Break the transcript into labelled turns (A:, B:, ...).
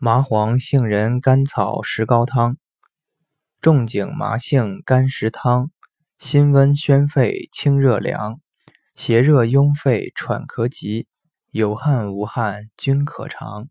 A: 麻黄杏仁甘草石膏汤仲景麻杏甘石汤辛温宣肺清热凉邪热壅肺喘咳急有汗无汗均可尝。